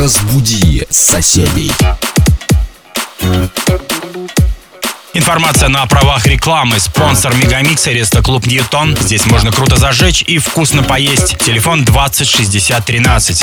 Разбуди соседей. Информация на правах рекламы. Спонсор Мегамикса Клуб Ньютон. Здесь можно круто зажечь и вкусно поесть. Телефон 20 60 13.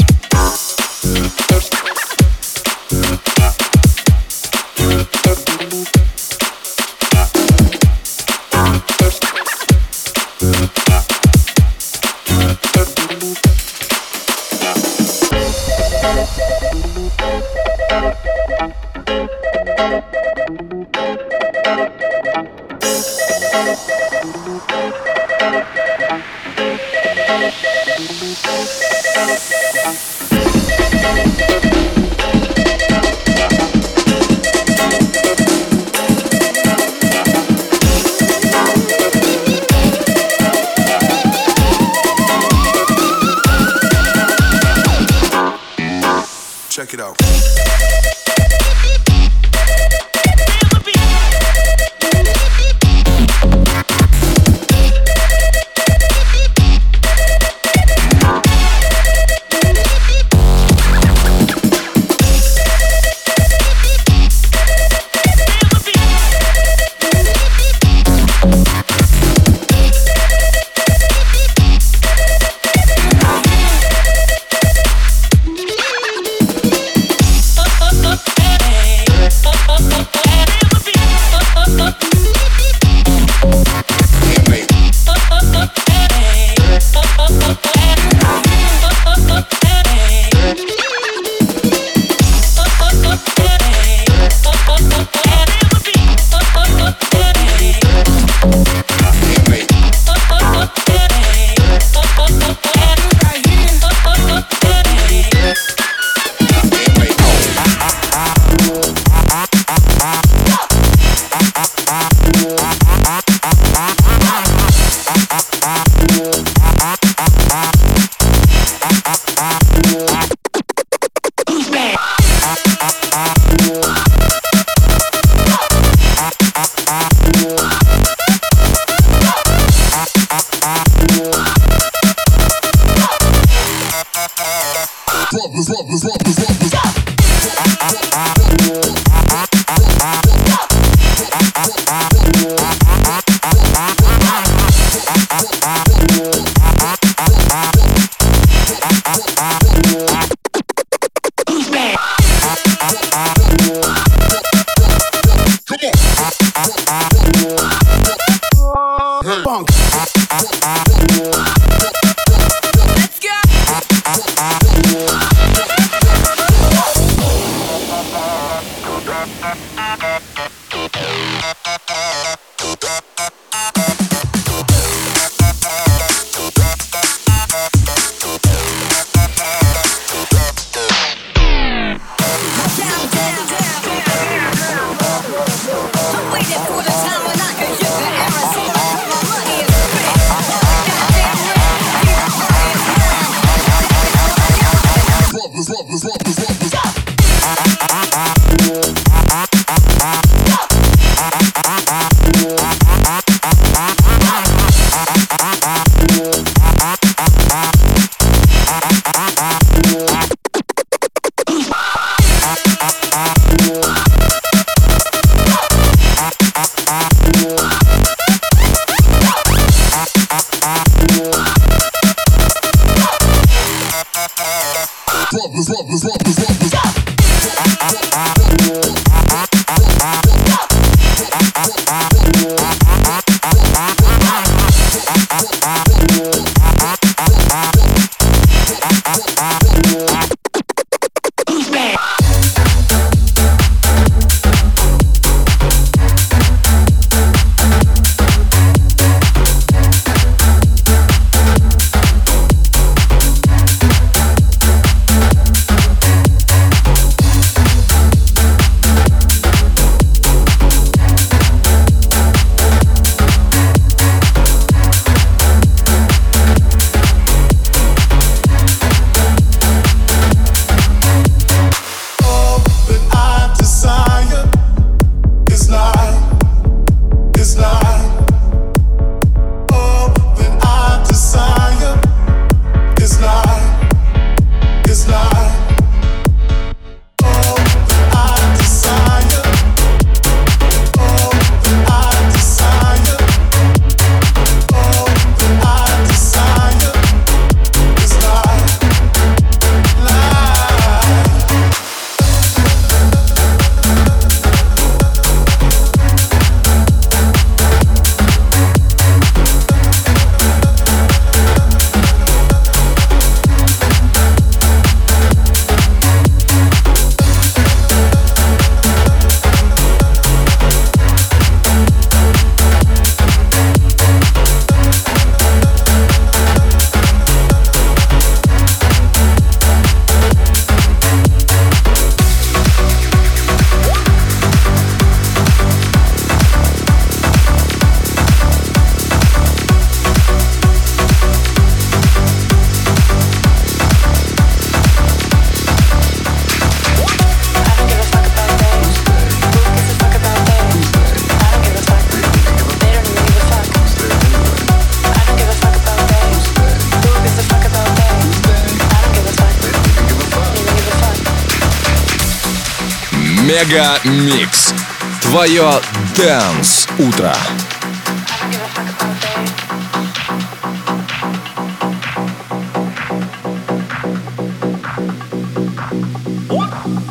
Мега Микс. Твое Дэнс Утро.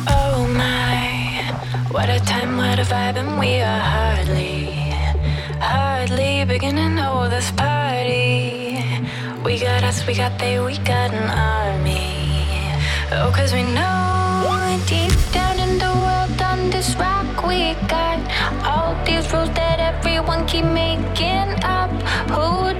Oh my, what a time, what a vibe, and we are hardly, hardly beginning to know this party. We got us, we got they, we got an army. Oh, cause we know deep these rules that everyone keep making up. Who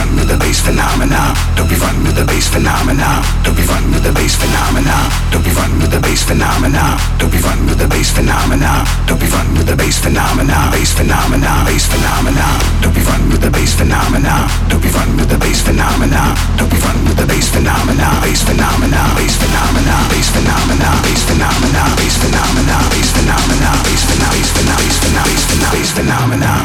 Don't be run with the bass phenomena. Don't be run with the bass phenomena. Don't be run with the bass phenomena. Don't be run with the bass phenomena. Don't be run with the bass phenomena. Don't be run with the bass phenomena. Bass phenomena. Bass phenomena. Don't be run with the bass phenomena. Don't be run with the bass phenomena. Don't be run with the bass phenomena. Bass phenomena. Bass phenomena. Bass phenomena. Bass phenomena. Bass phenomena. Bass phenomena. Bass phenomena. Bass phenomena. Bass phenomena. Bass phenomena.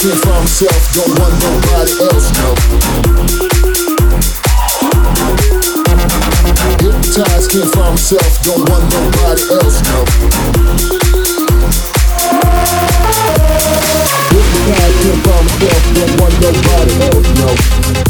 Hypnotized from himself, don't want nobody else, no. Hypnotized can't find himself, don't want nobody else, no. Hypnotized can't find himself, don't want nobody else, no.